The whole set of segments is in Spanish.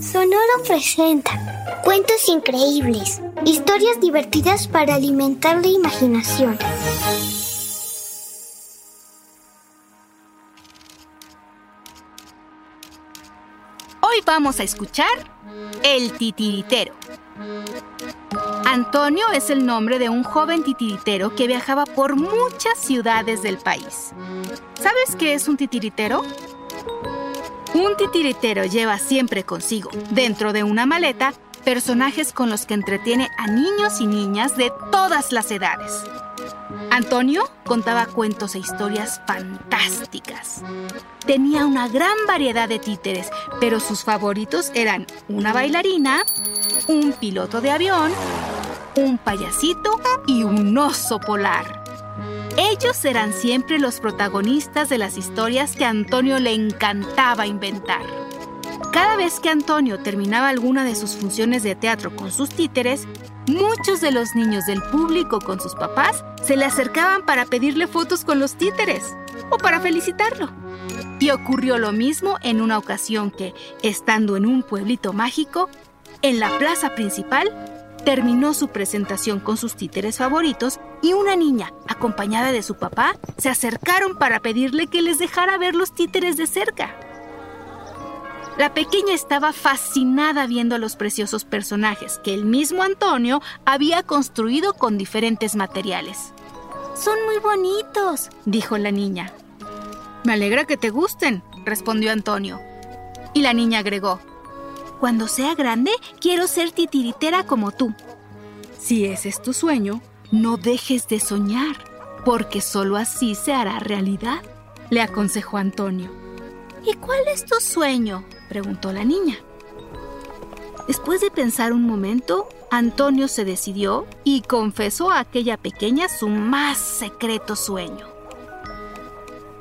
Sonoro presenta cuentos increíbles, historias divertidas para alimentar la imaginación. Hoy vamos a escuchar El titiritero. Antonio es el nombre de un joven titiritero que viajaba por muchas ciudades del país. ¿Sabes qué es un titiritero? Un titiritero lleva siempre consigo, dentro de una maleta, personajes con los que entretiene a niños y niñas de todas las edades. Antonio contaba cuentos e historias fantásticas. Tenía una gran variedad de títeres, pero sus favoritos eran una bailarina, un piloto de avión, un payasito y un oso polar. Ellos eran siempre los protagonistas de las historias que a Antonio le encantaba inventar. Cada vez que Antonio terminaba alguna de sus funciones de teatro con sus títeres, muchos de los niños del público con sus papás se le acercaban para pedirle fotos con los títeres o para felicitarlo. Y ocurrió lo mismo en una ocasión que, estando en un pueblito mágico, en la plaza principal, terminó su presentación con sus títeres favoritos y una niña, acompañada de su papá, se acercaron para pedirle que les dejara ver los títeres de cerca. La pequeña estaba fascinada viendo a los preciosos personajes que el mismo Antonio había construido con diferentes materiales. Son muy bonitos, dijo la niña. Me alegra que te gusten, respondió Antonio. Y la niña agregó, Cuando sea grande, quiero ser titiritera como tú. Si ese es tu sueño, no dejes de soñar, porque solo así se hará realidad, le aconsejó Antonio. ¿Y cuál es tu sueño? preguntó la niña. Después de pensar un momento, Antonio se decidió y confesó a aquella pequeña su más secreto sueño.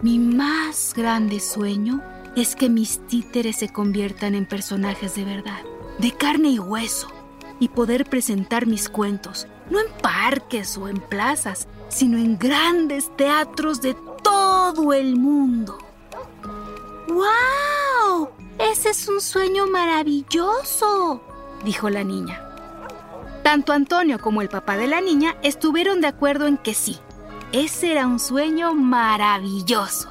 Mi más grande sueño es que mis títeres se conviertan en personajes de verdad, de carne y hueso, y poder presentar mis cuentos, no en parques o en plazas, sino en grandes teatros de todo el mundo. ¡Wow! Ese es un sueño maravilloso, dijo la niña. Tanto Antonio como el papá de la niña estuvieron de acuerdo en que sí, ese era un sueño maravilloso.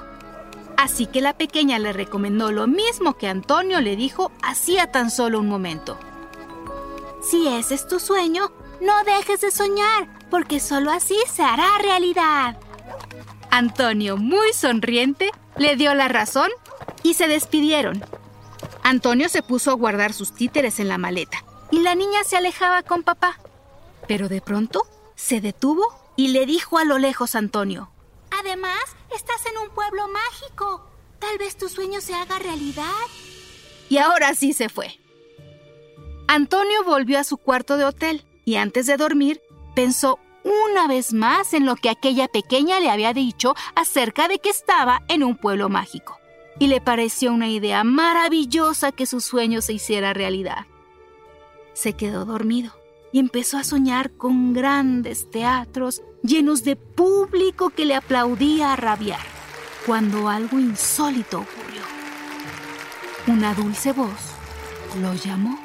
Así que la pequeña le recomendó lo mismo que Antonio le dijo hacía tan solo un momento. Si ese es tu sueño, no dejes de soñar, porque solo así se hará realidad. Antonio, muy sonriente, le dio la razón y se despidieron. Antonio se puso a guardar sus títeres en la maleta y la niña se alejaba con papá. Pero de pronto se detuvo y le dijo a lo lejos a Antonio. Además, estás en un pueblo mágico. Tal vez tu sueño se haga realidad. Y ahora sí se fue. Antonio volvió a su cuarto de hotel y antes de dormir pensó una vez más en lo que aquella pequeña le había dicho acerca de que estaba en un pueblo mágico. Y le pareció una idea maravillosa que su sueño se hiciera realidad. Se quedó dormido y empezó a soñar con grandes teatros llenos de público que le aplaudía a rabiar, cuando algo insólito ocurrió. Una dulce voz lo llamó.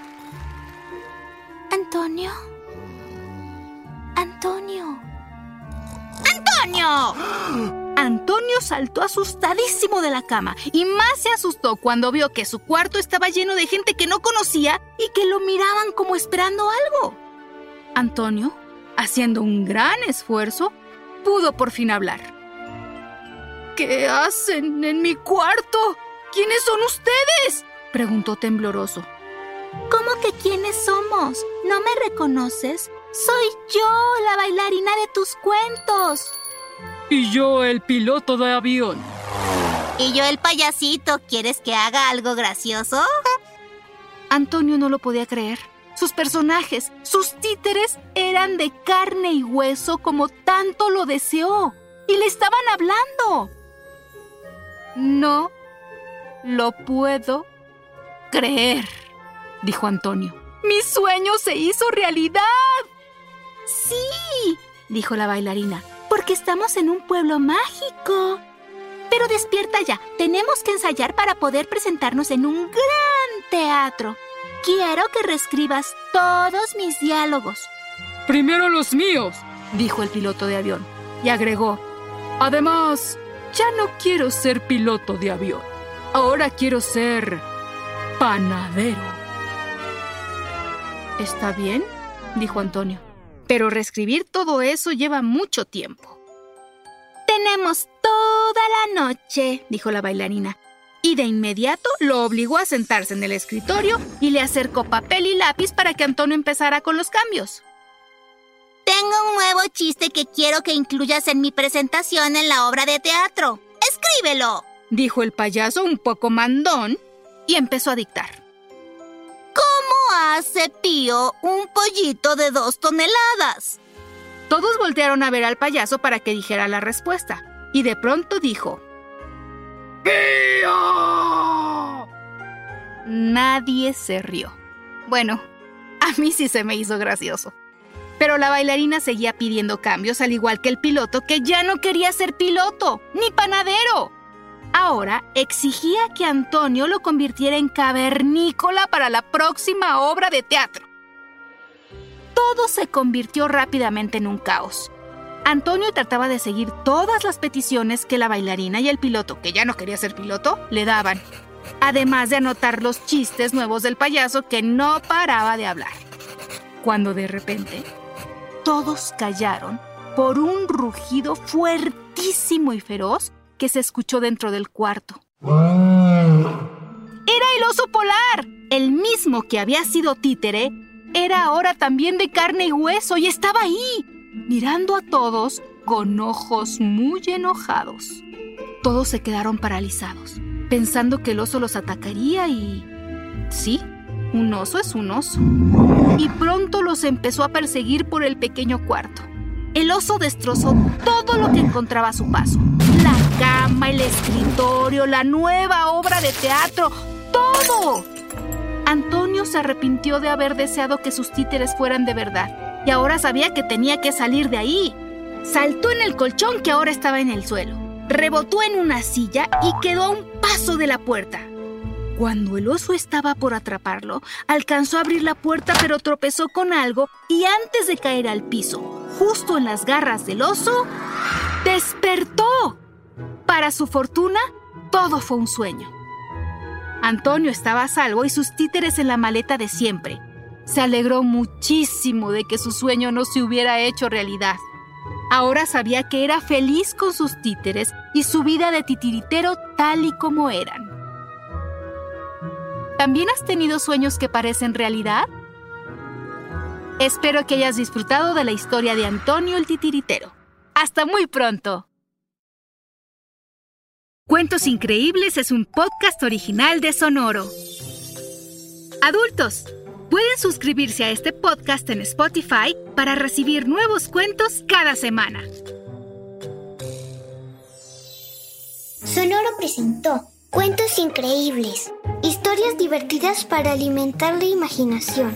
Antonio. Antonio. ¡Antonio! Antonio saltó asustadísimo de la cama y más se asustó cuando vio que su cuarto estaba lleno de gente que no conocía y que lo miraban como esperando algo. Antonio, haciendo un gran esfuerzo, pudo por fin hablar. ¿Qué hacen en mi cuarto? ¿Quiénes son ustedes? preguntó tembloroso. ¿Cómo que quiénes somos? ¿No me reconoces? Soy yo, la bailarina de tus cuentos. Y yo el piloto de avión. Y yo el payasito. ¿Quieres que haga algo gracioso? Antonio no lo podía creer. Sus personajes, sus títeres eran de carne y hueso como tanto lo deseó. Y le estaban hablando. No lo puedo creer, dijo Antonio. Mi sueño se hizo realidad. Sí, dijo la bailarina, porque estamos en un pueblo mágico. Pero despierta ya, tenemos que ensayar para poder presentarnos en un gran teatro. Quiero que reescribas todos mis diálogos. Primero los míos, dijo el piloto de avión, y agregó, además, ya no quiero ser piloto de avión, ahora quiero ser panadero. Está bien, dijo Antonio, pero reescribir todo eso lleva mucho tiempo. Tenemos toda la noche, dijo la bailarina. Y de inmediato lo obligó a sentarse en el escritorio y le acercó papel y lápiz para que Antonio empezara con los cambios. Tengo un nuevo chiste que quiero que incluyas en mi presentación en la obra de teatro. ¡Escríbelo! dijo el payaso un poco mandón y empezó a dictar hace Pío un pollito de dos toneladas? Todos voltearon a ver al payaso para que dijera la respuesta, y de pronto dijo, ¡Pío! Nadie se rió. Bueno, a mí sí se me hizo gracioso. Pero la bailarina seguía pidiendo cambios, al igual que el piloto, que ya no quería ser piloto, ni panadero. Ahora exigía que Antonio lo convirtiera en cavernícola para la próxima obra de teatro. Todo se convirtió rápidamente en un caos. Antonio trataba de seguir todas las peticiones que la bailarina y el piloto, que ya no quería ser piloto, le daban, además de anotar los chistes nuevos del payaso que no paraba de hablar. Cuando de repente todos callaron por un rugido fuertísimo y feroz que se escuchó dentro del cuarto. Era el oso polar, el mismo que había sido títere, era ahora también de carne y hueso y estaba ahí, mirando a todos con ojos muy enojados. Todos se quedaron paralizados, pensando que el oso los atacaría y... Sí, un oso es un oso. Y pronto los empezó a perseguir por el pequeño cuarto. El oso destrozó todo lo que encontraba a su paso cama, el escritorio, la nueva obra de teatro, todo. Antonio se arrepintió de haber deseado que sus títeres fueran de verdad y ahora sabía que tenía que salir de ahí. Saltó en el colchón que ahora estaba en el suelo, rebotó en una silla y quedó a un paso de la puerta. Cuando el oso estaba por atraparlo, alcanzó a abrir la puerta pero tropezó con algo y antes de caer al piso, justo en las garras del oso, despertó. Para su fortuna, todo fue un sueño. Antonio estaba a salvo y sus títeres en la maleta de siempre. Se alegró muchísimo de que su sueño no se hubiera hecho realidad. Ahora sabía que era feliz con sus títeres y su vida de titiritero tal y como eran. ¿También has tenido sueños que parecen realidad? Espero que hayas disfrutado de la historia de Antonio el titiritero. ¡Hasta muy pronto! Cuentos Increíbles es un podcast original de Sonoro. Adultos, pueden suscribirse a este podcast en Spotify para recibir nuevos cuentos cada semana. Sonoro presentó Cuentos Increíbles, historias divertidas para alimentar la imaginación.